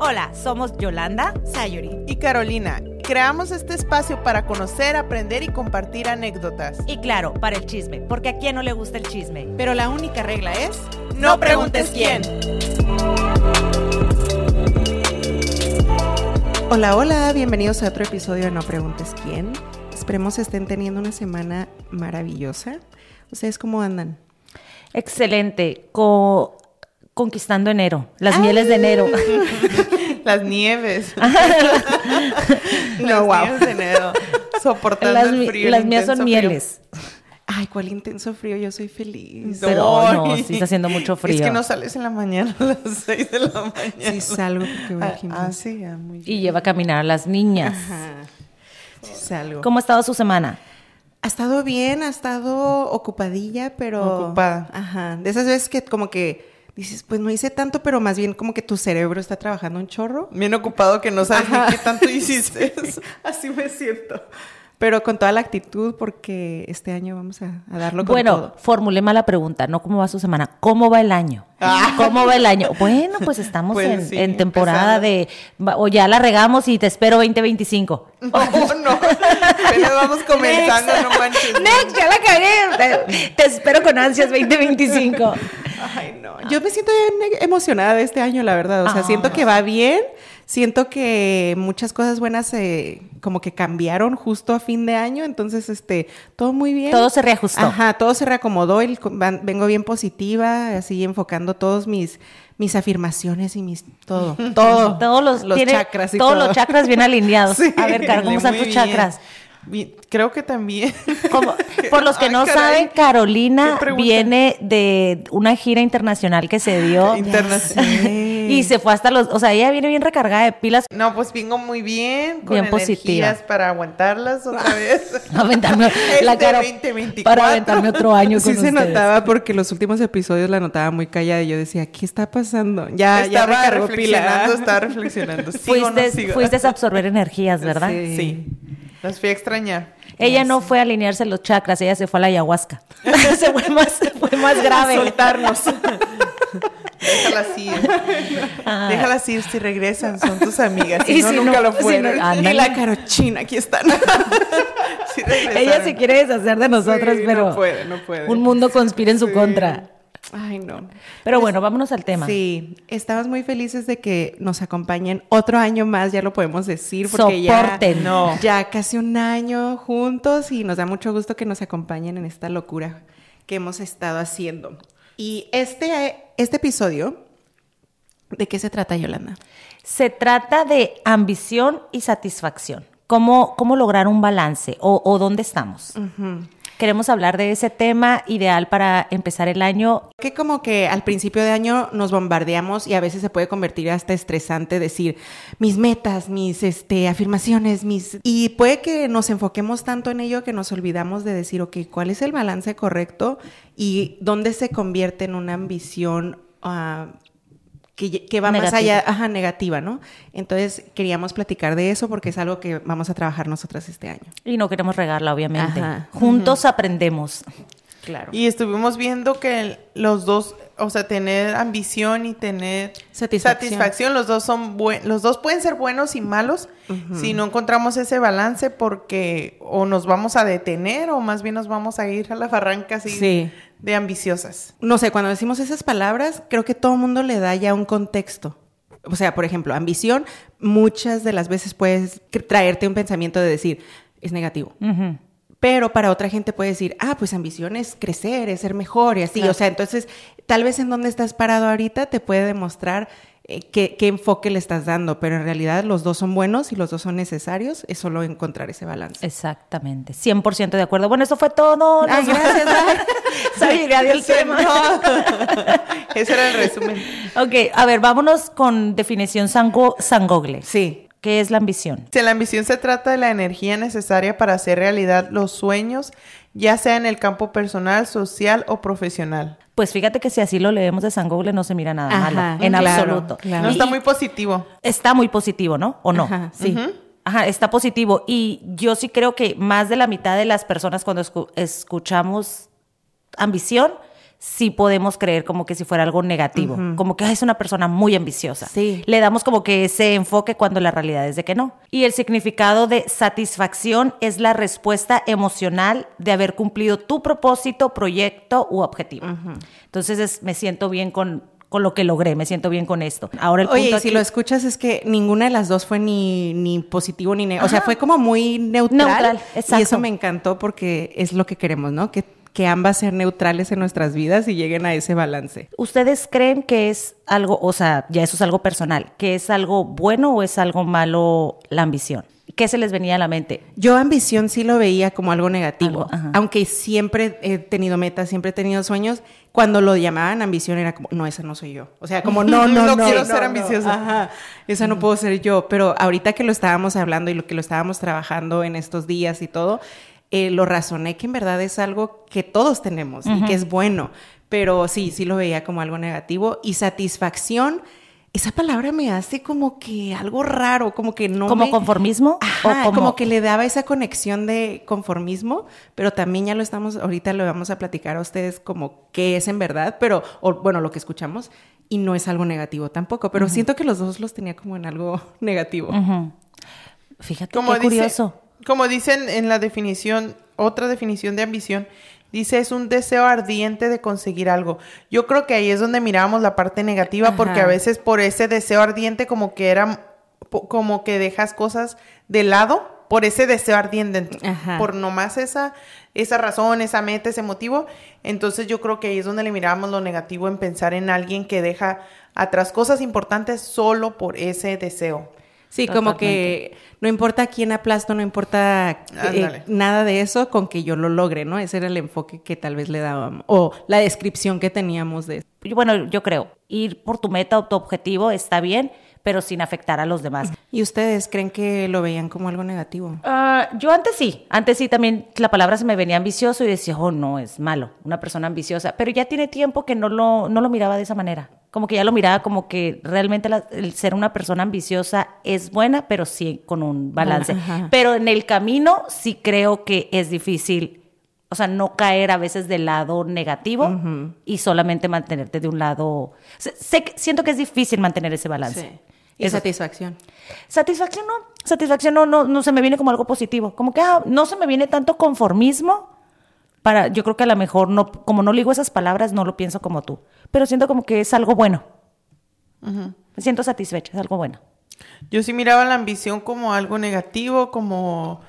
Hola, somos Yolanda, Sayuri y Carolina. Creamos este espacio para conocer, aprender y compartir anécdotas. Y claro, para el chisme, porque a quién no le gusta el chisme. Pero la única regla es, no preguntes quién. Hola, hola, bienvenidos a otro episodio de No Preguntes quién. Esperemos estén teniendo una semana maravillosa. ¿Ustedes cómo andan? Excelente. Conquistando enero, las mieles de enero. Las nieves. no, wow. Nieves de enero. Soportando las, el frío. Las mías son mieles. Ay, cuál intenso frío, yo soy feliz. Pero no, sí está haciendo mucho frío. Es que no sales en la mañana a las 6 de la mañana. Sí salgo porque voy al Ah, sí, muy bien. Y lleva a caminar a las niñas. Ajá. Sí salgo. ¿Cómo ha estado su semana? Ha estado bien, ha estado ocupadilla, pero... Ocupada. Ajá. De esas veces que como que dices, pues no hice tanto, pero más bien como que tu cerebro está trabajando un chorro. Bien ocupado que no sabes ni qué tanto hiciste. Así me siento. Pero con toda la actitud, porque este año vamos a, darlo con bueno, todo. Formulé mala pregunta, no cómo va su semana, ¿cómo va el año? Ah. ¿Cómo va el año? Bueno, pues estamos pues en, temporada de, o ya la regamos y te espero 2025. No, no, pero vamos comenzando, no manches. Next, ya la cagué, te espero con ansias 2025. Ay, no, yo me siento emocionada de este año, la verdad, o sea, siento que va bien, siento que muchas cosas buenas se como que cambiaron justo a fin de año, entonces este todo muy bien. Todo se reajustó. Ajá, todo se reacomodó, y vengo bien positiva, así enfocando todos mis mis afirmaciones y mis todo, todo, todos los, los chakras y todos los chakras bien alineados. a ver, ¿cómo están tus chakras? Creo que también. por los que no saben, Carolina viene de una gira internacional que se dio. Internacional. Y se fue hasta los, o sea, ella viene bien recargada de pilas. No, pues vengo muy bien, con bien energías para aguantarlas otra vez. aventarme la este cara para aventarme otro año Sí se notaba porque los últimos episodios la notaba muy callada y yo decía, ¿qué está pasando? Ya, ya recargó reflexionando, Estaba reflexionando. fuiste, fuiste a absorber energías, ¿verdad? Sí. sí. Las fui a extrañar. Ella no fue a alinearse los chakras, ella se fue a la ayahuasca. se fue más, fue más grave. A soltarnos. Déjalas ir. Ah. Déjalas ir si regresan, son tus amigas. y no, nunca lo fueron. y la carochina, aquí están. Ella se quiere deshacer de nosotros, pero no puede, no puede. un mundo conspira en su contra. Ay, no. Pero pues, bueno, vámonos al tema. Sí, estamos muy felices de que nos acompañen otro año más, ya lo podemos decir, porque ya, no. ya casi un año juntos y nos da mucho gusto que nos acompañen en esta locura que hemos estado haciendo. Y este, este episodio, ¿de qué se trata, Yolanda? Se trata de ambición y satisfacción. ¿Cómo, cómo lograr un balance o, dónde estamos? Queremos hablar de ese tema ideal para empezar el año. Que como que al principio de año nos bombardeamos y a veces se puede convertir hasta estresante decir mis metas, mis este, afirmaciones, mis... Y puede que nos enfoquemos tanto en ello que nos olvidamos de decir, ok, ¿cuál es el balance correcto y dónde se convierte en una ambición uh, que, va más allá, ajá, negativa, ¿no? Entonces queríamos platicar de eso porque es algo que vamos a trabajar nosotras este año. Y no queremos regarla, obviamente. Juntos aprendemos. Claro. Y estuvimos viendo que los dos, o sea, tener ambición y tener satisfacción, los dos son los dos pueden ser buenos y malos si no encontramos ese balance porque o nos vamos a detener o más bien nos vamos a ir a la barranca así. Sí de ambiciosas. No sé, cuando decimos esas palabras, creo que todo el mundo le da ya un contexto. O sea, por ejemplo, ambición, muchas de las veces puedes traerte un pensamiento de decir, es negativo. Pero para otra gente puede decir, ah, pues ambición es crecer, es ser mejor y así. O sea, entonces, tal vez en donde estás parado ahorita te puede demostrar eh, qué, enfoque le estás dando, pero en realidad los dos son buenos y los dos son necesarios, es solo encontrar ese balance. Exactamente, 100% de acuerdo. Bueno, eso fue todo. Ay, gracias. Sabía el tema. Ese era el resumen. Ok, a ver, vámonos con definición sango, sangogle. Sí. ¿Qué es la ambición? Si la ambición se trata de la energía necesaria para hacer realidad los sueños, ya sea en el campo personal, social o profesional. Pues fíjate que si así lo leemos de San Google no se mira nada malo, en absoluto. No está muy positivo. Está muy positivo, ¿no? ¿O no? sí. Ajá, está positivo. Y yo sí creo que más de la mitad de las personas cuando escuchamos ambición, sí podemos creer como que si fuera algo negativo, como que es una persona muy ambiciosa. Sí. Le damos como que ese enfoque cuando la realidad es de que no. Y el significado de satisfacción es la respuesta emocional de haber cumplido tu propósito, proyecto u objetivo. Entonces me siento bien con con lo que logré, me siento bien con esto. Ahora el Oye, si lo escuchas es que ninguna de las dos fue ni, ni positivo ni negativo, o sea, fue como muy neutral. Neutral, exacto. Y eso me encantó porque es lo que queremos, ¿no? Que, que ambas sean neutrales en nuestras vidas y lleguen a ese balance. ¿Ustedes creen que es algo, o sea, ya eso es algo personal, que es algo bueno o es algo malo la ambición? ¿Qué se les venía a la mente? Yo ambición sí lo veía como algo negativo, aunque siempre he tenido metas, siempre he tenido sueños. Cuando lo llamaban ambición era como, no, esa no soy yo. O sea, como, no, no, no. no quiero ser ambiciosa. Ajá, esa no puedo ser yo. Pero ahorita que lo estábamos hablando y lo que lo estábamos trabajando en estos días y todo, eh, lo razoné que en verdad es algo que todos tenemos y que es bueno. Pero sí, sí lo veía como algo negativo. Y satisfacción esa palabra me hace como que algo raro, como que no. ¿Como conformismo? Ajá, como... que le daba esa conexión de conformismo, pero también ya lo estamos, ahorita lo vamos a platicar a ustedes como qué es en verdad, pero, bueno, lo que escuchamos, y no es algo negativo tampoco, pero siento que los dos los tenía como en algo negativo. Fíjate, como qué curioso. Como dicen en la definición, otra definición de ambición, Dice, es un deseo ardiente de conseguir algo. Yo creo que ahí es donde mirábamos la parte negativa, porque a veces por ese deseo ardiente como que era, como que dejas cosas de lado por ese deseo ardiente, por nomás esa, esa razón, esa meta, ese motivo. Entonces yo creo que ahí es donde le mirábamos lo negativo en pensar en alguien que deja atrás cosas importantes solo por ese deseo. Sí, como que no importa quién aplasto, no importa eh, nada de eso, con que yo lo logre, ¿no? Ese era el enfoque que tal vez le dábamos, o la descripción que teníamos de eso. Bueno, yo creo, ir por tu meta o tu objetivo está bien, pero sin afectar a los demás. ¿Y ustedes creen que lo veían como algo negativo? Ah, yo antes sí, antes sí también la palabra se me venía ambicioso y decía, oh, no, es malo, una persona ambiciosa, pero ya tiene tiempo que no lo, no lo miraba de esa manera como que ya lo miraba como que realmente el ser una persona ambiciosa es buena, pero sí con un balance. Pero en el camino sí creo que es difícil, o sea, no caer a veces del lado negativo y solamente mantenerte de un lado. Sé, siento que es difícil mantener ese balance. Sí. ¿Y satisfacción? Satisfacción no. Satisfacción no, no, no se me viene como algo positivo. Como que ah, no se me viene tanto conformismo para, yo creo que a lo mejor no, como no ligo esas palabras, no lo pienso como tú, pero siento como que es algo bueno. Me siento satisfecha, es algo bueno. Yo sí miraba la ambición como algo negativo, como,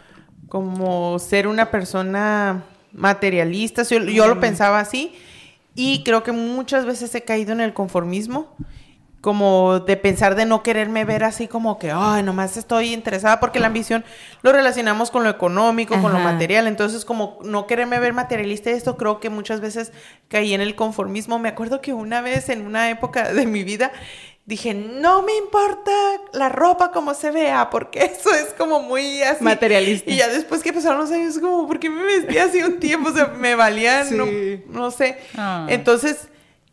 como ser una persona materialista, yo, yo lo pensaba así y creo que muchas veces he caído en el conformismo como de pensar de no quererme ver así como que, ay, nomás estoy interesada, porque la ambición lo relacionamos con lo económico, con lo material, entonces como no quererme ver materialista, esto creo que muchas veces caí en el conformismo. Me acuerdo que una vez en una época de mi vida dije, no me importa la ropa como se vea, porque eso es como muy así. Materialista. Y ya después que pasaron los años, como, ¿por qué me vestía así un tiempo? O sea, me valía, no, no, sé. Ah. Entonces,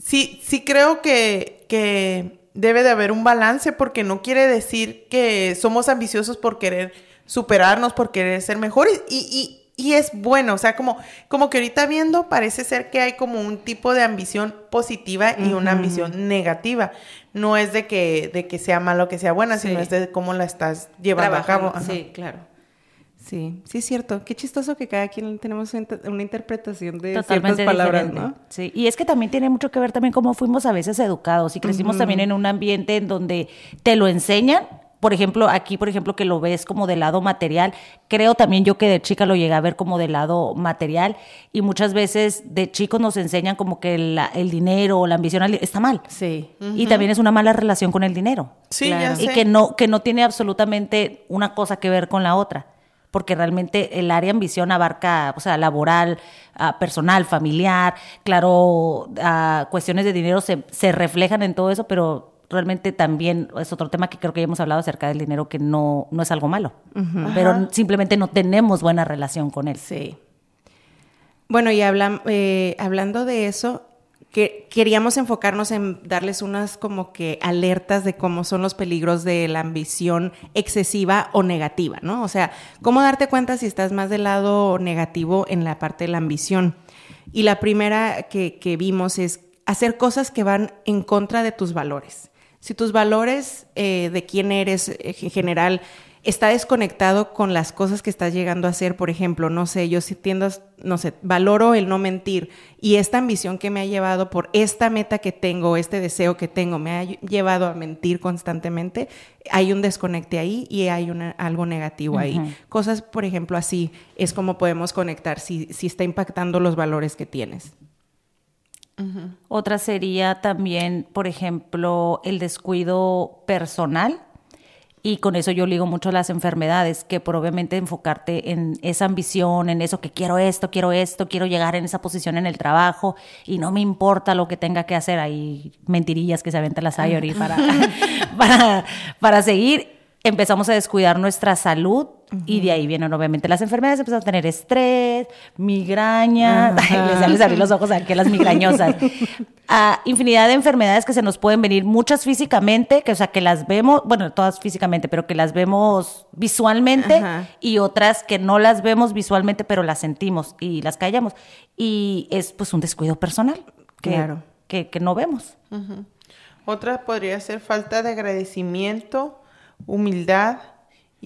sí, sí creo que, que debe de haber un balance porque no quiere decir que somos ambiciosos por querer superarnos, por querer ser mejores y, y, es bueno, o sea, como, como que ahorita viendo parece ser que hay como un tipo de ambición positiva y una ambición negativa. No es de que, de que sea malo o que sea buena, sino es de cómo la estás llevando a cabo. Sí, claro. Sí, sí es cierto. Qué chistoso que cada quien tenemos una interpretación de ciertas palabras, ¿no? Sí, y es que también tiene mucho que ver también cómo fuimos a veces educados y crecimos también en un ambiente en donde te lo enseñan. Por ejemplo, aquí, por ejemplo, que lo ves como del lado material, creo también yo que de chica lo llegué a ver como del lado material y muchas veces de chicos nos enseñan como que el dinero o la ambición está mal. Sí. Y también es una mala relación con el dinero. Sí, ya sé. Y que no, que no tiene absolutamente una cosa que ver con la otra porque realmente el área ambición abarca, o sea, laboral, ah, personal, familiar, claro, ah, cuestiones de dinero se, se reflejan en todo eso, pero realmente también es otro tema que creo que ya hemos hablado acerca del dinero que no, no es algo malo, pero simplemente no tenemos buena relación con él. Sí. Bueno, y eh, hablando de eso, que queríamos enfocarnos en darles unas como que alertas de cómo son los peligros de la ambición excesiva o negativa, ¿no? O sea, cómo darte cuenta si estás más del lado negativo en la parte de la ambición. Y la primera que, vimos es hacer cosas que van en contra de tus valores. Si tus valores eh, de quién eres eh, en general está desconectado con las cosas que estás llegando a hacer, por ejemplo, no sé, yo si tiendas, no sé, valoro el no mentir y esta ambición que me ha llevado por esta meta que tengo, este deseo que tengo, me ha llevado a mentir constantemente, hay un desconecte ahí y hay una, algo negativo ahí. Cosas, por ejemplo, así es como podemos conectar si, si está impactando los valores que tienes. Otra sería también, por ejemplo, el descuido personal. Y con eso yo ligo mucho las enfermedades, que por obviamente enfocarte en esa ambición, en eso que quiero esto, quiero esto, quiero llegar en esa posición en el trabajo y no me importa lo que tenga que hacer. Hay mentirillas que se avienta la Sayori para, para, para seguir empezamos a descuidar nuestra salud y de ahí vienen obviamente las enfermedades, empezamos a tener estrés, migraña, les, abrí los ojos a las migrañosas, a infinidad de enfermedades que se nos pueden venir, muchas físicamente, que o sea, que las vemos, bueno, todas físicamente, pero que las vemos visualmente y otras que no las vemos visualmente, pero las sentimos y las callamos. Y es pues un descuido personal que, que, no vemos. Otra podría ser falta de agradecimiento humildad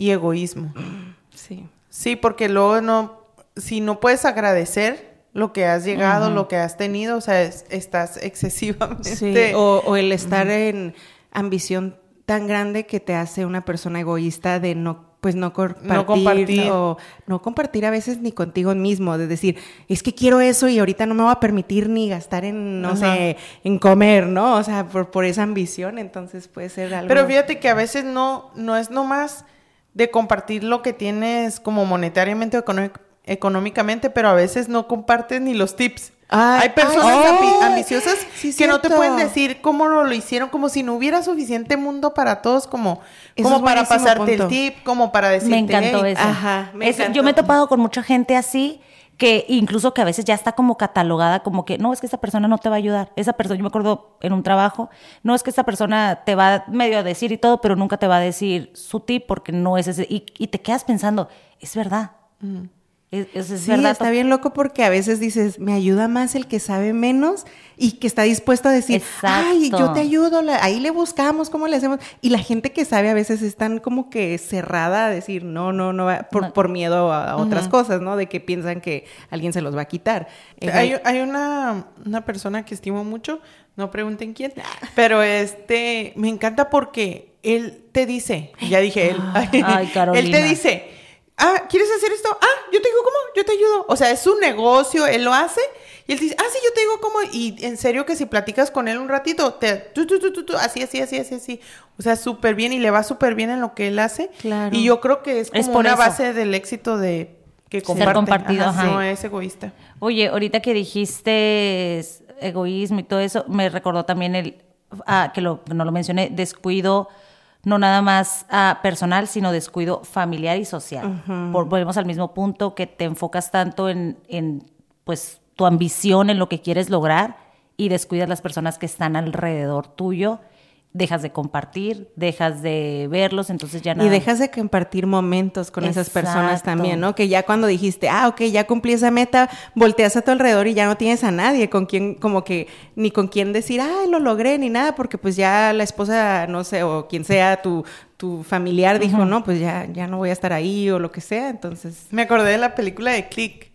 y egoísmo. Sí. Sí, porque luego no, si no puedes agradecer lo que has llegado, lo que has tenido, o sea, estás excesivamente... Sí, o, el estar en ambición tan grande que te hace una persona egoísta de no pues no compartir, no compartir. o no compartir a veces ni contigo mismo, de decir, es que quiero eso y ahorita no me voy a permitir ni gastar en, no sé, en comer, ¿no? O sea, por, por esa ambición, entonces puede ser algo... Pero fíjate que a veces no, no es nomás de compartir lo que tienes como monetariamente o económicamente, pero a veces no compartes ni los tips. Hay personas ambiciosas que no te pueden decir cómo lo, hicieron, como si no hubiera suficiente mundo para todos, como, como para pasarte el tip, como para decirte. Me encantó eso. Ajá, Yo me he topado con mucha gente así que incluso que a veces ya está como catalogada como que no es que esa persona no te va a ayudar. Esa persona, yo me acuerdo en un trabajo, no es que esa persona te va medio a decir y todo, pero nunca te va a decir su tip porque no es ese. Y, te quedas pensando, es verdad. Es, sí, está bien loco porque a veces dices, me ayuda más el que sabe menos y que está dispuesto a decir, ay, yo te ayudo, ahí le buscamos, ¿cómo le hacemos? Y la gente que sabe a veces están como que cerrada a decir, no, no, no, por, por miedo a, otras cosas, ¿no? De que piensan que alguien se los va a quitar. Eh, hay, hay una, una persona que estimo mucho, no pregunten quién, pero este, me encanta porque él te dice, ya dije él, ay, Carolina. él te dice, ah, ¿quieres hacer esto? Ah, yo te digo cómo, yo te ayudo. O sea, es su negocio, él lo hace. Y él dice, ah, sí, yo te digo cómo. Y en serio que si platicas con él un ratito, te, tú, tú, tú, tú, así, así, así, así, así. O sea, súper bien y le va súper bien en lo que él hace. Claro. Y yo creo que es como una base del éxito de que comparte. Ser compartido, No es egoísta. Oye, ahorita que dijiste egoísmo y todo eso, me recordó también el, ah, que lo, no lo mencioné, descuido no nada más ah, personal, sino descuido familiar y social. volvemos al mismo punto que te enfocas tanto en, en, pues, tu ambición, en lo que quieres lograr y descuidas las personas que están alrededor tuyo dejas de compartir, dejas de verlos, entonces ya no. Y dejas de compartir momentos con esas personas también, ¿no? Que ya cuando dijiste, ah, ok, ya cumplí esa meta, volteas a tu alrededor y ya no tienes a nadie con quien, como que, ni con quien decir, ah, lo logré, ni nada, porque pues ya la esposa, no sé, o quien sea tu, tu familiar dijo, no, pues ya, ya no voy a estar ahí o lo que sea, entonces. Me acordé de la película de Click.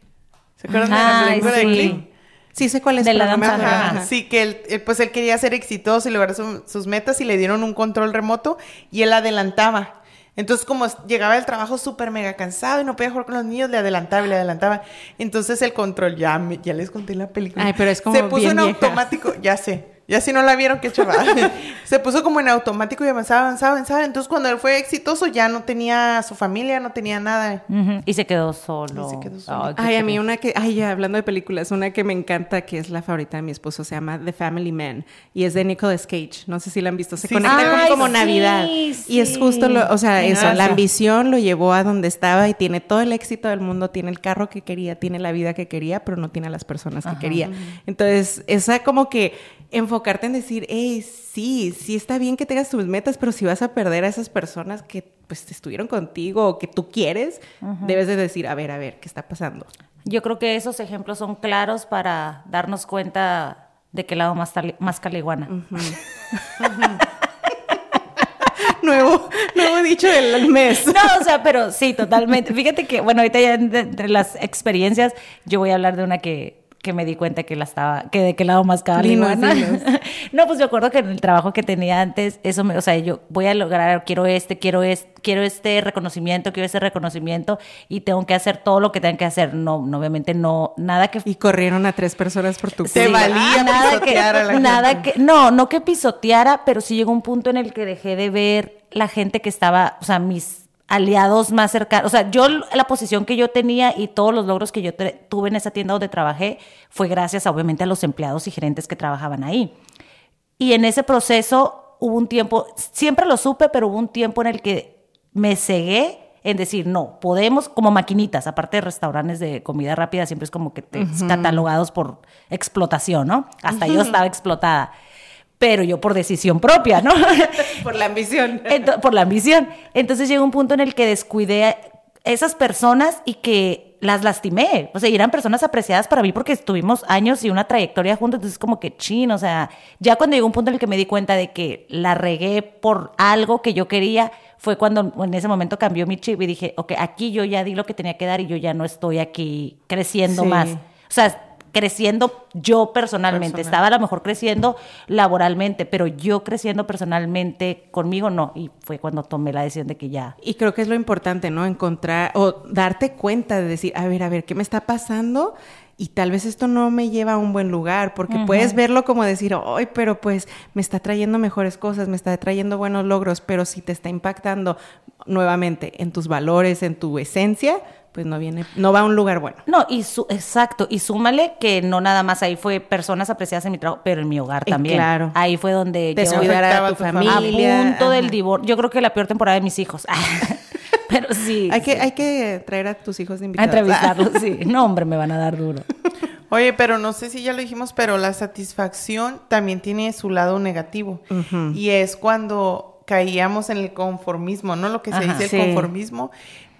¿Se acuerdan de la película de Click? Sí, sé cuál es. De la danza. Sí, que él, pues él quería ser exitoso y lograr sus metas y le dieron un control remoto y él adelantaba. Entonces, como llegaba del trabajo súper mega cansado y no podía jugar con los niños, le adelantaba y le adelantaba. Entonces, el control, ya, ya les conté la película. Ay, pero es como Se puso en automático, ya sé. Ya si no la vieron, qué chaval. se puso como en automático y avanzaba, avanzaba, avanzaba. Entonces, cuando él fue exitoso, ya no tenía su familia, no tenía nada. Y se quedó solo. se quedó solo. ay, a mí una que, ay, ya hablando de películas, una que me encanta, que es la favorita de mi esposo, se llama The Family Man. Y es de Nicolas Cage. No sé si la han visto. Se conecta como Navidad. Y es justo, lo, o sea, eso, la ambición lo llevó a donde estaba y tiene todo el éxito del mundo, tiene el carro que quería, tiene la vida que quería, pero no tiene a las personas que quería. Entonces, esa como que enfocarte en decir, hey, sí, sí está bien que tengas tus metas, pero si vas a perder a esas personas que pues estuvieron contigo o que tú quieres, debes de decir, a ver, a ver, ¿qué está pasando? Yo creo que esos ejemplos son claros para darnos cuenta de qué lado más, más caliguana. nuevo, nuevo dicho del mes. No, o sea, pero sí, totalmente. Fíjate que, bueno, ahorita ya entre las experiencias, yo voy a hablar de una que que me di cuenta que la estaba, que de qué lado más cada no, pues yo acuerdo que en el trabajo que tenía antes, eso me, o sea, yo voy a lograr, quiero este, quiero este, quiero este reconocimiento, quiero ese reconocimiento y tengo que hacer todo lo que tengan que hacer. No, no obviamente no, nada que... Y corrieron a tres personas por tu Te valía nada pisotear que, a la nada que, no, no que pisoteara, pero sí llegó un punto en el que dejé de ver la gente que estaba, o sea, mis aliados más cercanos. O sea, yo la posición que yo tenía y todos los logros que yo tuve en esa tienda donde trabajé fue gracias, obviamente, a los empleados y gerentes que trabajaban ahí. Y en ese proceso hubo un tiempo, siempre lo supe, pero hubo un tiempo en el que me cegué en decir, no, podemos, como maquinitas, aparte de restaurantes de comida rápida, siempre es como que te catalogados por explotación, ¿no? Hasta yo estaba explotada pero yo por decisión propia, ¿no? por la ambición. por la ambición. Entonces llegó un punto en el que descuidé a esas personas y que las lastimé. O sea, eran personas apreciadas para mí porque estuvimos años y una trayectoria juntos. Entonces, como que chin, o sea, ya cuando llegó un punto en el que me di cuenta de que la regué por algo que yo quería, fue cuando en ese momento cambió mi chip y dije, ok, aquí yo ya di lo que tenía que dar y yo ya no estoy aquí creciendo más. O sea, creciendo yo personalmente. Estaba a lo mejor creciendo laboralmente, pero yo creciendo personalmente conmigo no. Y fue cuando tomé la decisión de que ya. Y creo que es lo importante, ¿no? Encontrar o darte cuenta de decir, a ver, a ver, ¿qué me está pasando? y tal vez esto no me lleva a un buen lugar, porque puedes verlo como decir, ay, pero pues me está trayendo mejores cosas, me está trayendo buenos logros, pero si te está impactando nuevamente en tus valores, en tu esencia, pues no viene, no va a un lugar bueno. No, y su, exacto, y súmale que no nada más ahí fue personas apreciadas en mi trabajo, pero en mi hogar eh, también. claro. Ahí fue donde te yo a tu, familia. A punto del divorcio. Yo creo que la peor temporada de mis hijos. pero sí. Hay que, hay que traer a tus hijos de invitados. A entrevistarlos, sí. No, hombre, me van a dar duro. Oye, pero no sé si ya lo dijimos, pero la satisfacción también tiene su lado negativo. Y es cuando caíamos en el conformismo, ¿no? Lo que se dice el conformismo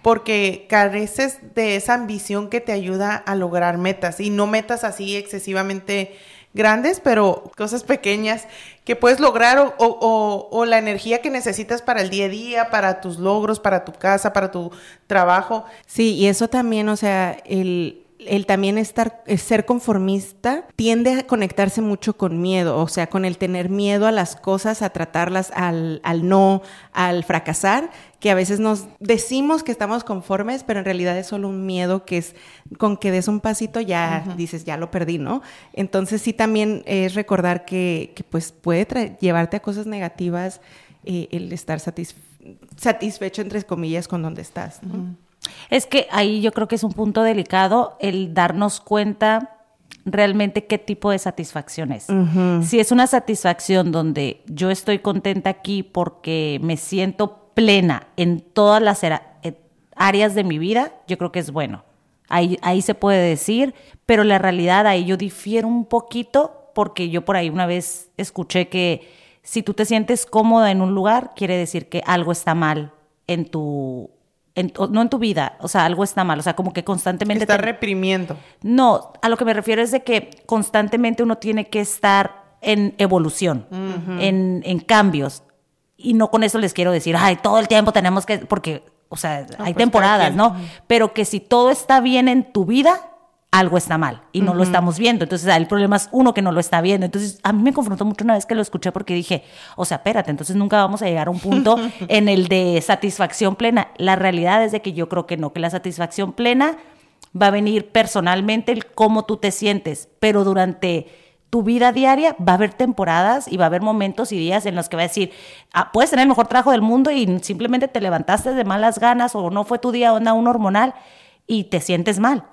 porque careces de esa ambición que te ayuda a lograr metas y no metas así excesivamente grandes, pero cosas pequeñas que puedes lograr o, la energía que necesitas para el día a día, para tus logros, para tu casa, para tu trabajo. Sí, y eso también, o sea, el, el también estar, ser conformista tiende a conectarse mucho con miedo, o sea, con el tener miedo a las cosas, a tratarlas al, al no, al fracasar, que a veces nos decimos que estamos conformes, pero en realidad es solo un miedo que es con que des un pasito ya dices, ya lo perdí, ¿no? Entonces sí también es recordar que, que pues puede llevarte a cosas negativas eh, el estar satisfecho, entre comillas, con donde estás, ¿no? Es que ahí yo creo que es un punto delicado el darnos cuenta realmente qué tipo de satisfacción es. Si es una satisfacción donde yo estoy contenta aquí porque me siento plena en todas las eh, áreas de mi vida, yo creo que es bueno. Ahí, ahí se puede decir, pero la realidad ahí yo difiero un poquito porque yo por ahí una vez escuché que si tú te sientes cómoda en un lugar, quiere decir que algo está mal en tu no en tu vida, o sea, algo está mal, o sea, como que constantemente... Está reprimiendo. No, a lo que me refiero es de que constantemente uno tiene que estar en evolución, en, en, cambios. Y no con eso les quiero decir, ay, todo el tiempo tenemos que, porque, o sea, hay pues, temporadas, ¿no? Pero que si todo está bien en tu vida, algo está mal y no lo estamos viendo. Entonces, el problema es uno que no lo está viendo. Entonces, a mí me confrontó mucho una vez que lo escuché porque dije, o sea, espérate, entonces nunca vamos a llegar a un punto en el de satisfacción plena. La realidad es de que yo creo que no, que la satisfacción plena va a venir personalmente el cómo tú te sientes, pero durante tu vida diaria va a haber temporadas y va a haber momentos y días en los que va a decir, ah, puedes tener el mejor trabajo del mundo y simplemente te levantaste de malas ganas o no fue tu día onda un hormonal y te sientes mal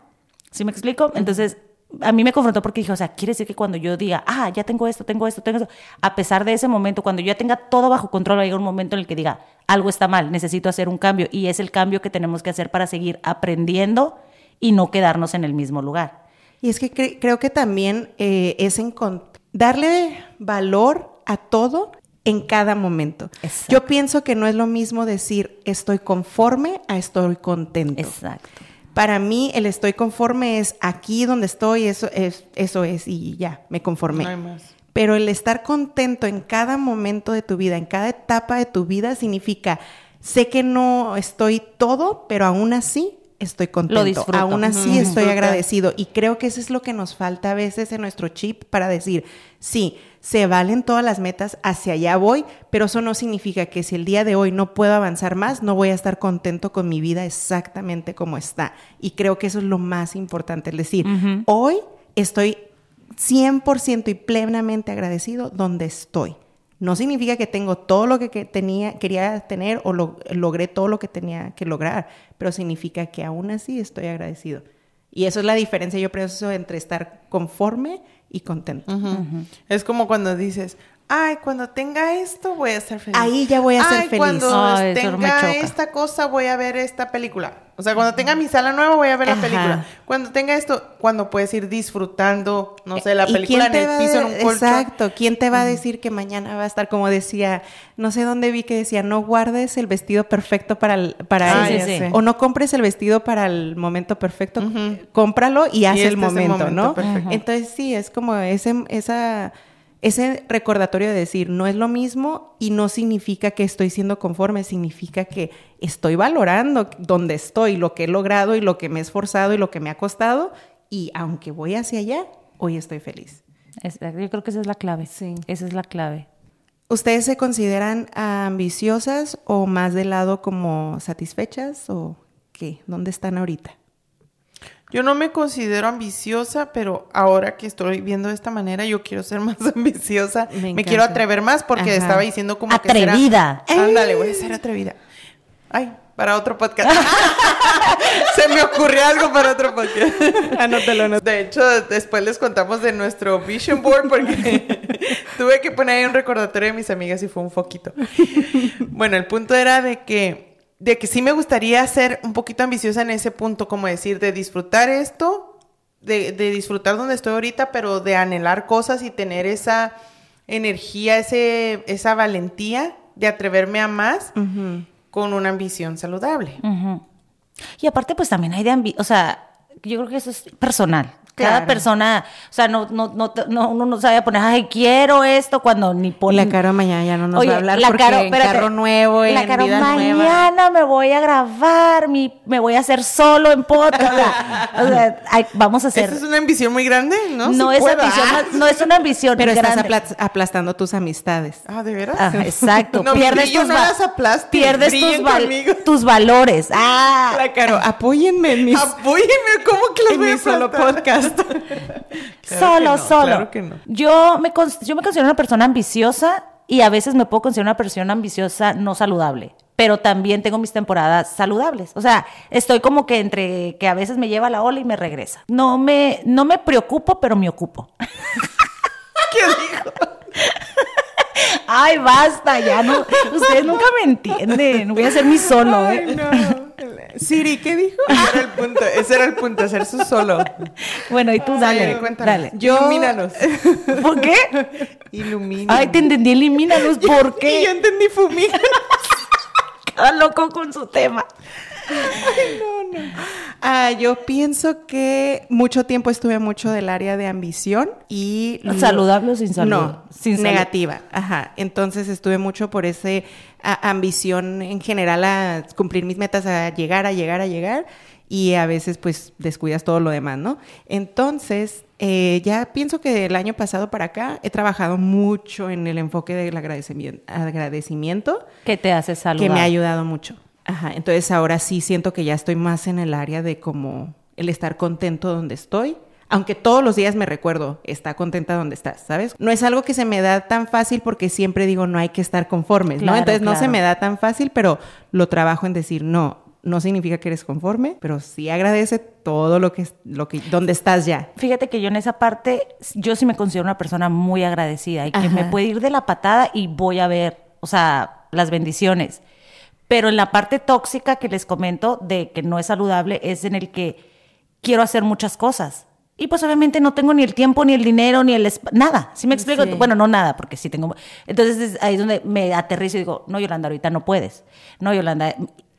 ¿Sí me explico? Entonces, a mí me confrontó porque dije, o sea, quiere decir que cuando yo diga, ah, ya tengo esto, tengo esto, tengo esto, a pesar de ese momento, cuando yo ya tenga todo bajo control, llegar un momento en el que diga, algo está mal, necesito hacer un cambio. Y es el cambio que tenemos que hacer para seguir aprendiendo y no quedarnos en el mismo lugar. Y es que creo que también eh, es darle valor a todo en cada momento. Yo pienso que no es lo mismo decir estoy conforme a estoy contento. Exacto Para mí el estoy conforme es aquí donde estoy, eso es, eso es y ya, me conformé. No hay más. Pero el estar contento en cada momento de tu vida, en cada etapa de tu vida, significa, sé que no estoy todo, pero aún así estoy contento. Aún así estoy agradecido. Y creo que eso es lo que nos falta a veces en nuestro chip para decir, sí, se valen todas las metas, hacia allá voy, pero eso no significa que si el día de hoy no puedo avanzar más, no voy a estar contento con mi vida exactamente como está. Y creo que eso es lo más importante, es decir, hoy estoy 100% y plenamente agradecido donde estoy. No significa que tengo todo lo que, tenía, quería tener o logré todo lo que tenía que lograr, pero significa que aún así estoy agradecido. Y eso es la diferencia, yo pienso, entre estar conforme y contento. Es como cuando dices, ay, cuando tenga esto voy a ser feliz. Ahí ya voy a ser feliz. Cuando tenga esta cosa voy a ver esta película. O sea, cuando tenga mi sala nueva voy a ver la película. Cuando tenga esto, cuando puedes ir disfrutando, no sé, la película en el piso, en un colchón. Exacto. ¿Quién te va a decir que mañana va a estar como decía, no sé dónde vi que decía, no guardes el vestido perfecto para el, para o no compres el vestido para el momento perfecto, cómpralo y haz el, este momento, ¿no? Entonces sí, es como ese esa ese recordatorio de decir, no es lo mismo y no significa que estoy siendo conforme, significa que estoy valorando donde estoy, lo que he logrado y lo que me he esforzado y lo que me ha costado y aunque voy hacia allá, hoy estoy feliz. Yo creo que esa es la clave. Sí. Esa es la clave. ¿Ustedes se consideran ambiciosas o más de lado como satisfechas o qué? ¿Dónde están ahorita? Yo no me considero ambiciosa, pero ahora que estoy viendo de esta manera, yo quiero ser más ambiciosa. Me, quiero atrever más porque estaba diciendo como atrevida. que Ándale, voy a ser atrevida. Ay, para otro podcast. Se me ocurrió algo para otro podcast. Anótalo, anótalo. De hecho, después les contamos de nuestro vision board porque tuve que poner ahí un recordatorio de mis amigas y fue un foquito. Bueno, el punto era de que de que sí me gustaría ser un poquito ambiciosa en ese punto, como decir, de disfrutar esto, de, disfrutar donde estoy ahorita, pero de anhelar cosas y tener esa energía, ese, esa valentía de atreverme a más con una ambición saludable. Y aparte, pues también hay de ambición, o sea, yo creo que eso es personal. Cada persona, o sea, no, no, no, no, uno no sabe poner, ay, quiero esto cuando ni pone. La Caro mañana ya no nos va a hablar la porque caro, carro nuevo, la Caro mañana me voy a grabar, mi, me voy a hacer solo en podcast. o sea, vamos a hacer. Esa es una ambición muy grande, ¿no? No, es, ambición, no es una ambición Pero estás aplastando tus amistades. Ah, ¿de veras? exacto. pierdes tus, no pierdes tus, tus, valores. Ah. La Caro, apóyenme en mis... Apóyenme, ¿cómo que los voy a solo podcast? solo, solo. Yo me, yo me considero una persona ambiciosa y a veces me puedo considerar una persona ambiciosa no saludable. Pero también tengo mis temporadas saludables. O sea, estoy como que entre que a veces me lleva la ola y me regresa. No me, no me preocupo, pero me ocupo. ¿Qué dijo? Ay, basta, ya no. Ustedes nunca me entienden. Voy a ser mi solo, ¿eh? Siri, ¿qué dijo? Ese era el punto, ese era el punto, hacer su solo. Bueno, y tú dale, dale. Yo... Ilumínanos. ¿Por qué? Ilumínanos. Ay, te entendí, elimínanos. ¿Por qué? Y yo entendí fumínanos. Cada loco con su tema. Ay, no, no. Ah, yo pienso que mucho tiempo estuve mucho del área de ambición y... ¿Saludable o sin salud? No, sin negativa. Ajá. Entonces estuve mucho por ese ambición en general a cumplir mis metas, a llegar, a llegar, a llegar. Y a veces pues descuidas todo lo demás, ¿no? Entonces, eh, ya pienso que el año pasado para acá he trabajado mucho en el enfoque del agradecimiento. agradecimiento que te hace saludar. Que me ha ayudado mucho. Ajá, entonces ahora sí siento que ya estoy más en el área de como el estar contento donde estoy. Aunque todos los días me recuerdo, está contenta donde estás, ¿sabes? No es algo que se me da tan fácil porque siempre digo no hay que estar conformes, ¿no? Entonces no se me da tan fácil, pero lo trabajo en decir no, no significa que eres conforme, pero sí agradece todo lo que, lo que, donde estás ya. Fíjate que yo en esa parte, yo sí me considero una persona muy agradecida y que me puede ir de la patada y voy a ver, o sea, las bendiciones. Pero en la parte tóxica que les comento de que no es saludable es en el que quiero hacer muchas cosas. Y pues obviamente no tengo ni el tiempo, ni el dinero, ni el... Nada, ¿sí me explico? Bueno, no nada, porque sí tengo... Entonces ahí es donde me aterrizo y digo, no, Yolanda, ahorita no puedes. No, Yolanda,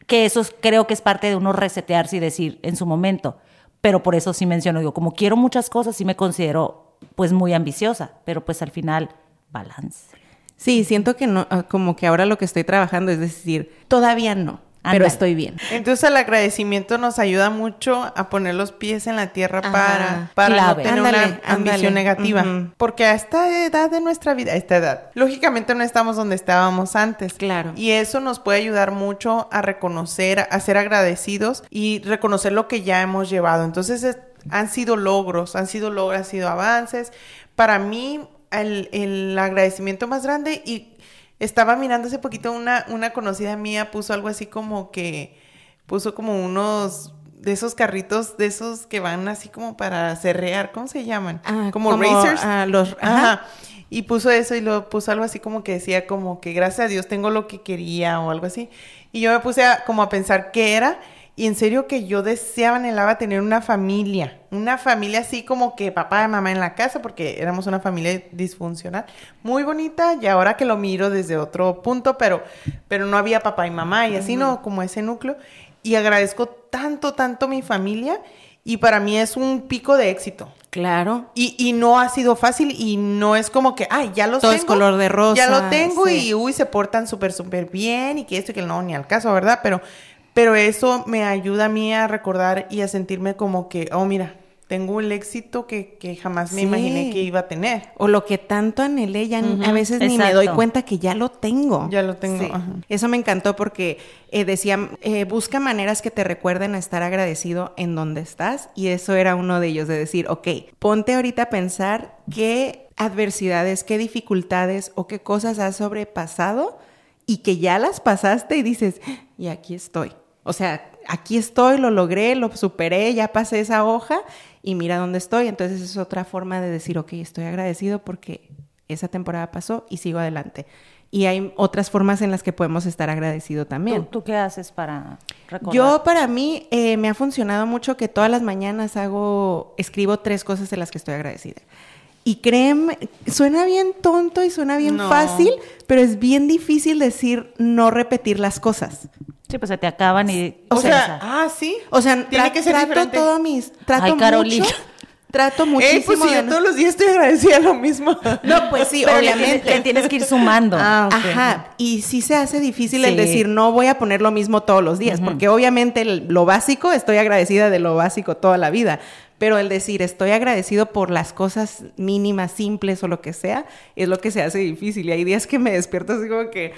que eso creo que es parte de uno resetearse y decir en su momento. Pero por eso sí menciono, digo, como quiero muchas cosas, sí me considero pues muy ambiciosa, pero pues al final, balance. Sí, siento que no, ah, como que ahora lo que estoy trabajando es decir, todavía no pero estoy bien. Entonces el agradecimiento nos ayuda mucho a poner los pies en la tierra para, para no tener una ambición negativa. Porque a esta edad de nuestra vida, a esta edad, lógicamente no estamos donde estábamos antes. Claro. Y eso nos puede ayudar mucho a reconocer, a ser agradecidos y reconocer lo que ya hemos llevado. Entonces han sido logros, han sido logros, han sido avances. Para mí, el, el agradecimiento más grande y estaba mirando hace poquito una, una conocida mía puso algo así como que puso como unos de esos carritos, de esos que van así como para cerrear, ¿cómo se llaman? Ah, como, racers. Ah, los, ajá. Y puso eso y lo puso algo así como que decía como que gracias a Dios tengo lo que quería o algo así. Y yo me puse a, como a pensar qué era y en serio que yo deseaba, anhelaba tener una familia, una familia así como que papá y mamá en la casa, porque éramos una familia disfuncional, muy bonita, y ahora que lo miro desde otro punto, pero, pero no había papá y mamá, y así no, como ese núcleo. Y agradezco tanto, tanto mi familia, y para mí es un pico de éxito. Claro. Y, y no ha sido fácil y no es como que, ay, ya Todo tengo. es color de rosa. Ya lo tengo y, uy, se portan súper, súper bien y que esto y que no, ni al caso, ¿verdad? Pero pero eso me ayuda a mí a recordar y a sentirme como que, oh, mira, tengo el éxito que, que jamás me imaginé que iba a tener. O lo que tanto anhelé, ya a veces ni me doy cuenta que ya lo tengo. Ya lo tengo. Eso me encantó porque eh, decía, eh, busca maneras que te recuerden a estar agradecido en donde estás. Y eso era uno de ellos, de decir, ok, ponte ahorita a pensar qué adversidades, qué dificultades o qué cosas has sobrepasado y que ya las pasaste y dices, y aquí estoy. O sea, aquí estoy, lo logré, lo superé, ya pasé esa hoja y mira dónde estoy. Entonces es otra forma de decir, ok, estoy agradecido porque esa temporada pasó y sigo adelante. Y hay otras formas en las que podemos estar agradecidos también. ¿Tú, qué haces para recordar? Yo, para mí, eh, me ha funcionado mucho que todas las mañanas hago, escribo tres cosas de las que estoy agradecida. Y créeme, suena bien tonto y suena bien fácil, pero es bien difícil decir no repetir las cosas. Sí, pues se te acaban y... O sea, ah, sí. O sea, tiene que ser trato diferente. todo mis... Trato Ay, Carolina. Mucho, trato muchísimo. Ey, pues yo todos los días estoy agradecida lo mismo. No, pues sí, obviamente. Le tienes, que ir sumando. Ah, Ajá. Y sí se hace difícil el decir, no voy a poner lo mismo todos los días, porque obviamente lo básico, estoy agradecida de lo básico toda la vida. Pero el decir estoy agradecido por las cosas mínimas, simples o lo que sea, es lo que se hace difícil. Y hay días que me despierto así como que,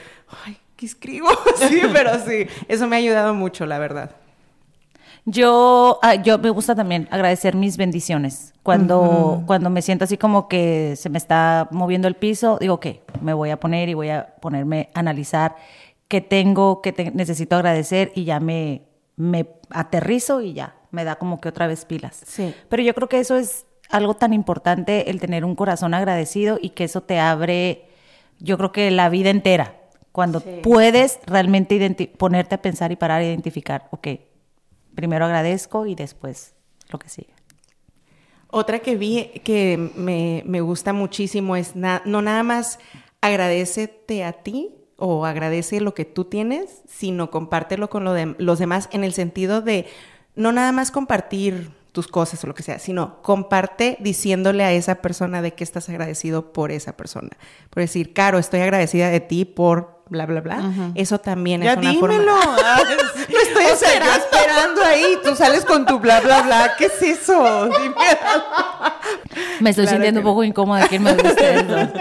ay, ¿qué escribo? sí, pero sí, eso me ha ayudado mucho, la verdad. Yo, ah, yo me gusta también agradecer mis bendiciones. Cuando, cuando me siento así como que se me está moviendo el piso, digo, ok, me voy a poner y voy a ponerme a analizar qué tengo, qué necesito agradecer y ya me, me aterrizo y ya, me da como que otra vez pilas. Sí. Pero yo creo que eso es algo tan importante, el tener un corazón agradecido y que eso te abre, yo creo que la vida entera. Cuando puedes realmente ponerte a pensar y parar a identificar, ok, primero agradezco y después lo que sigue. Otra que vi que me, me gusta muchísimo es no nada más agradecete a ti o agradece lo que tú tienes, sino compártelo con lo de, los demás en el sentido de no nada más compartir tus cosas o lo que sea, sino comparte diciéndole a esa persona de que estás agradecido por esa persona. Por decir, Caro, estoy agradecida de ti por bla, bla, bla. Eso también es una dímelo. forma... no estoy esperando. ahí. Tú sales con tu bla, bla, bla. ¿Qué es eso? Me estoy sintiendo un poco incómoda. ¿Quién me gusta eso?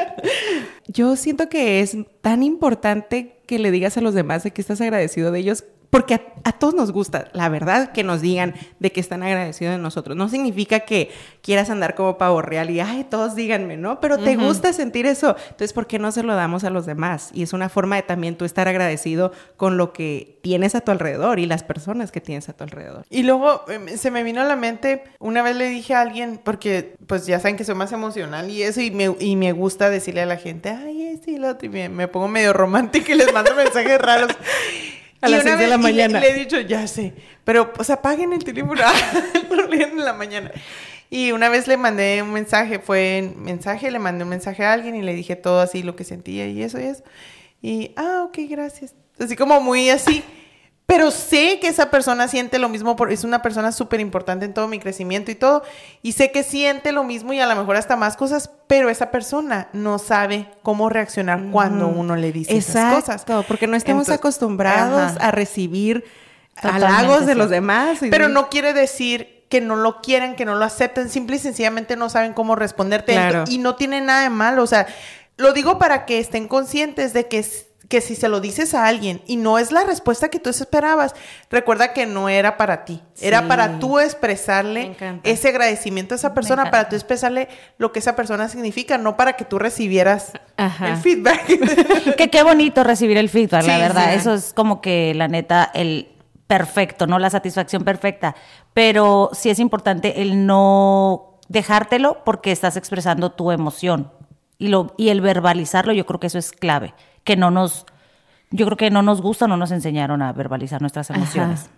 Yo siento que es tan importante que le digas a los demás de que estás agradecido de ellos porque a, todos nos gusta, la verdad, que nos digan de que están agradecidos de nosotros. No significa que quieras andar como pavo real y, ay, todos díganme, ¿no? Pero te gusta sentir eso. Entonces, ¿por qué no se lo damos a los demás? Y es una forma de también tú estar agradecido con lo que tienes a tu alrededor y las personas que tienes a tu alrededor. Y luego em, se me vino a la mente, una vez le dije a alguien, porque pues ya saben que soy más emocional y eso, y me, y me gusta decirle a la gente, ay, este y lo otro, y me, me pongo medio romántica y les mando mensajes raros. A las seis de la mañana. Le, he dicho, ya sé, pero pues apaguen el teléfono, lo en la mañana. Y una vez le mandé un mensaje, fue en mensaje, le mandé un mensaje a alguien y le dije todo así, lo que sentía y eso y eso. Y, ah, ok, gracias. Así como muy así. Pero sé que esa persona siente lo mismo, es una persona súper importante en todo mi crecimiento y todo, y sé que siente lo mismo y a lo mejor hasta más cosas, pero esa persona no sabe cómo reaccionar cuando uno le dice esas cosas. porque no estamos acostumbrados a recibir halagos de los demás. pero no quiere decir que no lo quieran, que no lo acepten, simple y sencillamente no saben cómo responderte. Y no tiene nada de malo, o sea, lo digo para que estén conscientes de que que si se lo dices a alguien y no es la respuesta que tú esperabas, recuerda que no era para ti, era para tú expresarle ese agradecimiento a esa persona, para tú expresarle lo que esa persona significa, no para que tú recibieras el feedback. que qué bonito recibir el feedback, la verdad, eso es como que la neta el perfecto, no la satisfacción perfecta, pero sí es importante el no dejártelo porque estás expresando tu emoción y lo y el verbalizarlo, yo creo que eso es clave que no nos, yo creo que no nos gusta, no nos enseñaron a verbalizar nuestras emociones.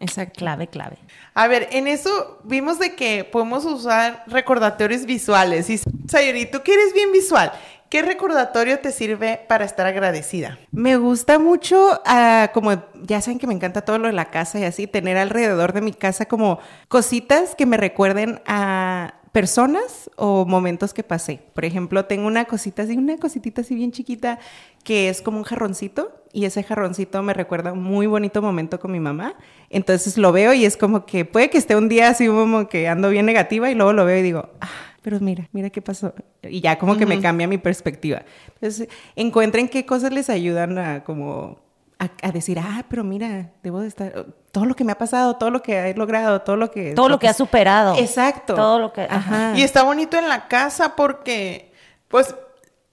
Exacto. Clave, clave. A ver, en eso vimos de que podemos usar recordatorios visuales. Y, Sayuri, tú que eres bien visual, ¿qué recordatorio te sirve para estar agradecida? Me gusta mucho, ah, como ya saben que me encanta todo lo de la casa y así, tener alrededor de mi casa como cositas que me recuerden a personas o momentos que pasé. Por ejemplo, tengo una cosita así, una cositita así bien chiquita que es como un jarroncito y ese jarroncito me recuerda un muy bonito momento con mi mamá. Entonces lo veo y es como que puede que esté un día así como que ando bien negativa y luego lo veo y digo, ah, pero mira, mira qué pasó. Y ya como que me cambia mi perspectiva. Entonces, encuentren qué cosas les ayudan a como a, decir, ah, pero mira, debo de estar, todo lo que me ha pasado, todo lo que he logrado, todo lo que... Todo lo que ha superado. Exacto. Todo lo que... Ajá. Y está bonito en la casa porque, pues,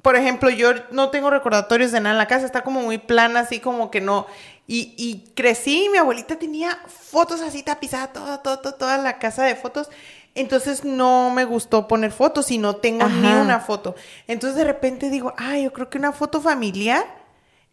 por ejemplo, yo no tengo recordatorios de nada en la casa, está como muy plana, así como que no... Y, y crecí, mi abuelita tenía fotos así tapizadas, toda, toda, toda la casa de fotos. Entonces no me gustó poner fotos y no tengo ni una foto. Entonces de repente digo, ah, yo creo que una foto familiar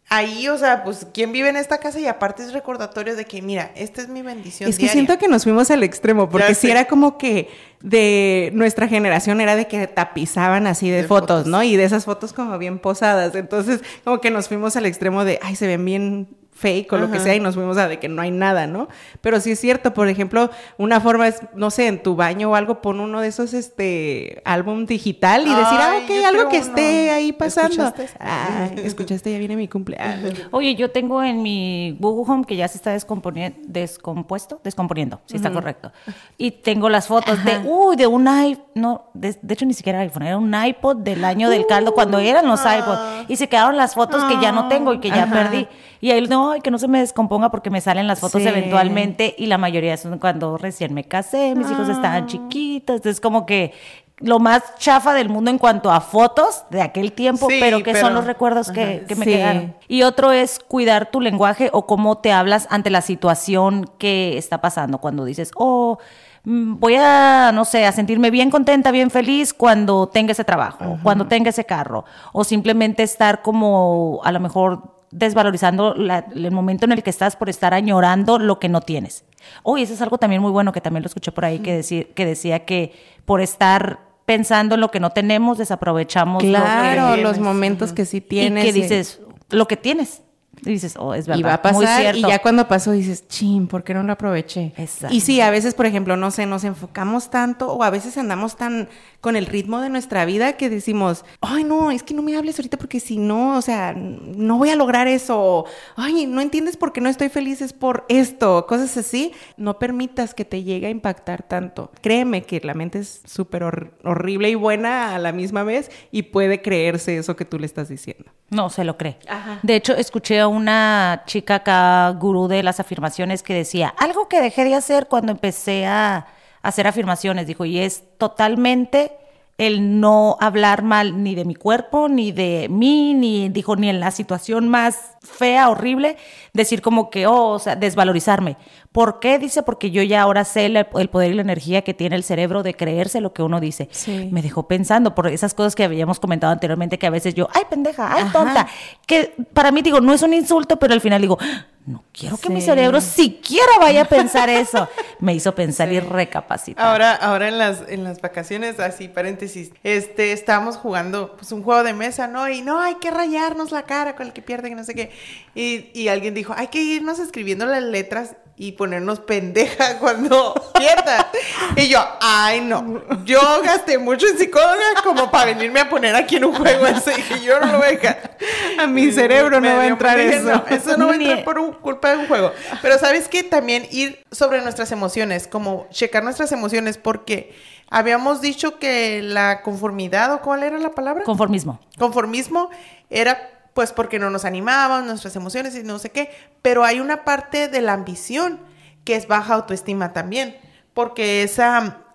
ahí, o sea, pues, ¿quién vive en esta casa? Y aparte es recordatorio de que, mira, esta es mi bendición. Es que siento que nos fuimos al extremo, porque si era como que de nuestra generación era de que tapizaban así de, fotos, ¿no? Y de esas fotos como bien posadas. Entonces, como que nos fuimos al extremo de, ay, se ven bien fake o lo que sea y nos fuimos a de que no hay nada, ¿no? Pero sí es cierto, por ejemplo, una forma es, no sé, en tu baño o algo, pon uno de esos, este, álbum digital y decir, ah, ok, algo que esté ahí pasando. ¿Escuchaste? Ah, escuchaste, ya viene mi cumpleaños. Oye, yo tengo en mi Google Home que ya se está descomponiendo, descompuesto, descomponiendo, si está correcto. Y tengo las fotos de, uy, de un iPhone, no, de, hecho ni siquiera iPhone, era un iPod del año del caldo cuando eran los ah. iPods. Y se quedaron las fotos que ya no tengo y que ya perdí. Y ahí no, que no se me descomponga porque me salen las fotos eventualmente y la mayoría son cuando recién me casé, mis hijos estaban ah. chiquitos, entonces como que lo más chafa del mundo en cuanto a fotos de aquel tiempo, pero que son los recuerdos que, me quedaron. Y otro es cuidar tu lenguaje o cómo te hablas ante la situación que está pasando. Cuando dices, oh, mm, voy a, no sé, a sentirme bien contenta, bien feliz cuando tenga ese trabajo, cuando tenga ese carro, o simplemente estar como a lo mejor desvalorizando el momento en el que estás por estar añorando lo que no tienes. Oye, eso es algo también muy bueno que también lo escuché por ahí, que, decir, que decía que por estar pensando en lo que no tenemos, desaprovechamos los momentos que sí tienes. Y que dices, lo que tienes. Y dices, oh, es verdad. Y va a pasar, y ya cuando pasó dices, chin, ¿por qué no lo aproveché? Exacto. Y sí, a veces, por ejemplo, no sé, nos enfocamos tanto o a veces andamos tan con el ritmo de nuestra vida que decimos, ay, no, es que no me hables ahorita porque si no, o sea, no voy a lograr eso. Ay, no entiendes por qué no estoy feliz, es por esto, cosas así. No permitas que te llegue a impactar tanto. Créeme que la mente es súper horrible y buena a la misma vez y puede creerse eso que tú le estás diciendo. No, se lo cree. De hecho, escuché a una chica acá, gurú de las afirmaciones, que decía, algo que dejé de hacer cuando empecé a hacer afirmaciones, dijo, y es totalmente el no hablar mal ni de mi cuerpo, ni de mí, ni dijo, ni en la situación más fea, horrible, decir como que, oh, o sea, desvalorizarme. ¿Por qué? Dice, porque yo ya ahora sé el, poder y la energía que tiene el cerebro de creerse lo que uno dice. Me dejó pensando por esas cosas que habíamos comentado anteriormente, que a veces yo, ay, pendeja, ay, tonta, que para mí digo, no es un insulto, pero al final digo, no quiero que mi cerebro siquiera vaya a pensar eso. Me hizo pensar y recapacitar. Ahora, ahora en las, en las vacaciones, así, paréntesis, este, estábamos jugando pues un juego de mesa, ¿no? Y no, hay que rayarnos la cara con el que pierde, que no sé qué. Y, y alguien dijo, hay que irnos escribiendo las letras y ponernos pendeja cuando pierda. y yo, ay no, yo gasté mucho en psicóloga como para venirme a poner aquí en un juego eso. Y yo no lo voy a dejar. A mi cerebro no va a entrar eso. eso no va a entrar por culpa de un juego. Pero sabes que también ir sobre nuestras emociones, como checar nuestras emociones, porque habíamos dicho que la conformidad, o cuál era la palabra? Conformismo. Conformismo era pues porque no nos animaban nuestras emociones y no sé qué, pero hay una parte de la ambición que es baja autoestima también, porque es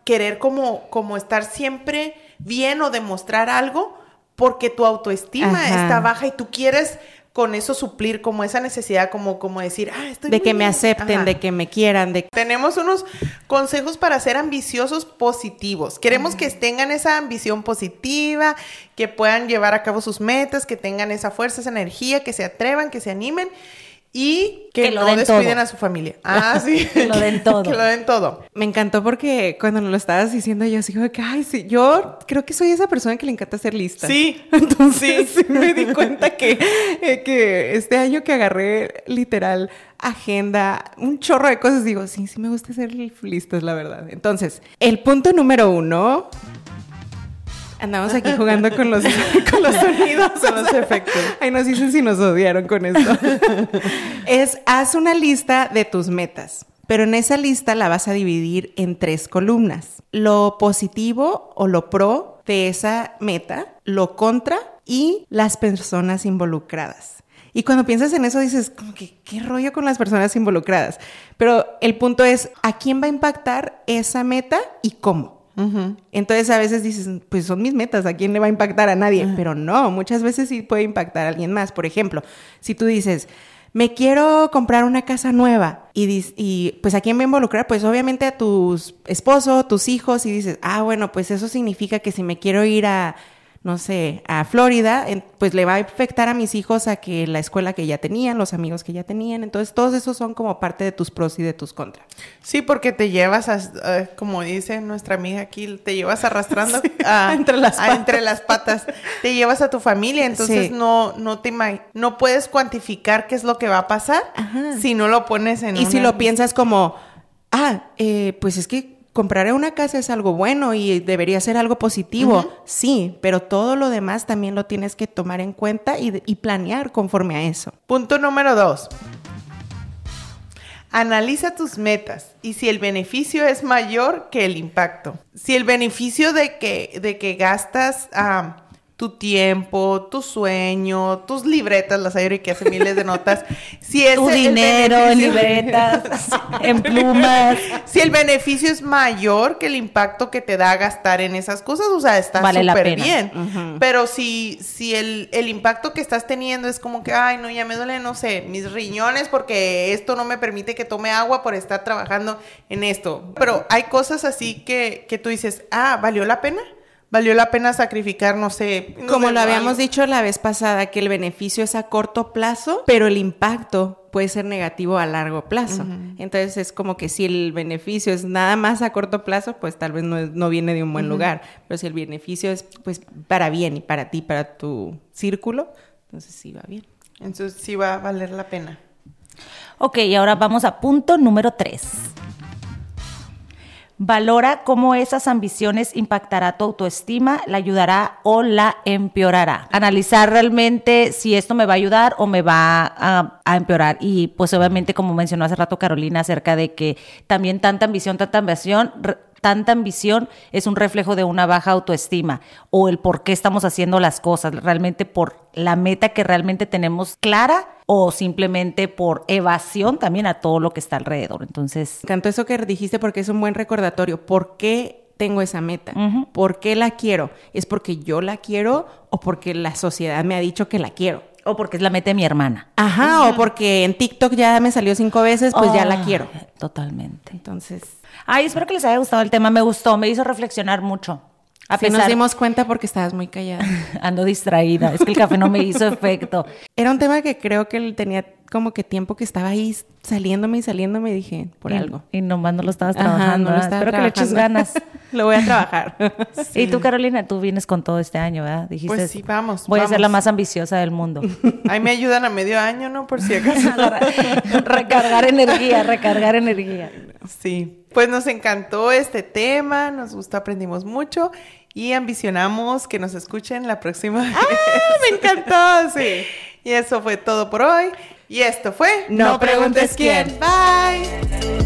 querer como, como estar siempre bien o demostrar algo porque tu autoestima está baja y tú quieres con eso suplir como esa necesidad, como, como decir, ah, estoy De que me acepten, de que me quieran. De... Tenemos unos consejos para ser ambiciosos positivos. Queremos que tengan esa ambición positiva, que puedan llevar a cabo sus metas, que tengan esa fuerza, esa energía, que se atrevan, que se animen y que, no descuiden a su familia. Ah, sí. que lo den todo. que lo den todo. Me encantó porque cuando lo estabas diciendo yo digo que, ay, sí, yo creo que soy esa persona que le encanta hacer listas. Sí. Entonces sí. me di cuenta que, eh, que este año que agarré literal agenda, un chorro de cosas, digo, sí, sí me gusta hacer listas, la verdad. Entonces, el punto número uno Andamos aquí jugando con los, con los sonidos. con los efectos. Ay, nos dicen si nos odiaron con esto. es, haz una lista de tus metas. Pero en esa lista la vas a dividir en tres columnas. Lo positivo o lo pro de esa meta, lo contra y las personas involucradas. Y cuando piensas en eso dices, como que, ¿qué rollo con las personas involucradas? Pero el punto es, ¿a quién va a impactar esa meta y cómo? Entonces a veces dices, pues son mis metas, ¿a quién le va a impactar? A nadie. Pero no, muchas veces sí puede impactar a alguien más. Por ejemplo, si tú dices, me quiero comprar una casa nueva y, y pues a quién va a involucrar, pues obviamente a tu esposo, tus hijos y dices, ah, bueno, pues eso significa que si me quiero ir a no sé, a Florida, pues le va a afectar a mis hijos a que la escuela que ya tenían, los amigos que ya tenían. Entonces, todos esos son como parte de tus pros y de tus contras. Sí, porque te llevas, a, como dice nuestra amiga aquí, te llevas arrastrando entre, las patas. entre las patas. Te llevas a tu familia, entonces no, no te no puedes cuantificar qué es lo que va a pasar si no lo pones en Y si lo piensas como, ah, eh, pues es que compraré una casa es algo bueno y debería ser algo positivo, sí, pero todo lo demás también lo tienes que tomar en cuenta y, planear conforme a eso. Punto número dos. Analiza tus metas y si el beneficio es mayor que el impacto. Si el beneficio de que, de que gastas... a tu tiempo, tu sueño, tus libretas, las hay que hace miles de notas. Si es tu dinero libretas, en plumas. Si el beneficio es mayor que el impacto que te da gastar en esas cosas, o sea, está súper bien. Pero si, si el, el impacto que estás teniendo es como que, ay, no, ya me duele, no sé, mis riñones porque esto no me permite que tome agua por estar trabajando en esto. Pero hay cosas así que, que tú dices, ah, ¿valió la pena? Valió la pena sacrificar, no sé. Como lo habíamos dicho la vez pasada, que el beneficio es a corto plazo, pero el impacto puede ser negativo a largo plazo. Entonces es como que si el beneficio es nada más a corto plazo, pues tal vez no, viene de un buen lugar. Pero si el beneficio es pues para bien y para ti, para tu círculo, entonces sí va bien. Entonces sí va a valer la pena. Ok, y ahora vamos a punto número tres. Valora cómo esas ambiciones impactará tu autoestima, la ayudará o la empeorará. Analizar realmente si esto me va a ayudar o me va a, empeorar. Y pues obviamente, como mencionó hace rato Carolina, acerca de que también tanta ambición, tanta ambición tanta ambición es un reflejo de una baja autoestima o el por qué estamos haciendo las cosas, realmente por la meta que realmente tenemos clara o simplemente por evasión también a todo lo que está alrededor. Entonces, tanto eso que dijiste porque es un buen recordatorio, ¿por qué tengo esa meta? ¿Por qué la quiero? ¿Es porque yo la quiero o porque la sociedad me ha dicho que la quiero? O porque es la meta de mi hermana. Ajá, o porque en TikTok ya me salió cinco veces, pues ya la quiero. Totalmente. Entonces, Ay, espero que les haya gustado el tema. Me gustó, me hizo reflexionar mucho. A sí nos dimos cuenta porque estabas muy callada. Ando distraída. Es que el café no me hizo efecto. Era un tema que creo que él tenía como que tiempo que estaba ahí saliéndome y saliéndome, dije, por algo. Y nomás no lo estabas trabajando. no lo Espero que le eches ganas. lo voy a trabajar. Y tú, Carolina, tú vienes con todo este año, ¿verdad? Dijiste, pues sí, vamos. Voy a ser la más ambiciosa del mundo. Ahí me ayudan a medio año, ¿no? Por si acaso. recargar energía, recargar energía. Sí. Pues nos encantó este tema, nos gustó, aprendimos mucho y ambicionamos que nos escuchen la próxima ¡Ah, me encantó! Sí. Y eso fue todo por hoy. Y esto fue No, preguntes quién. Bye.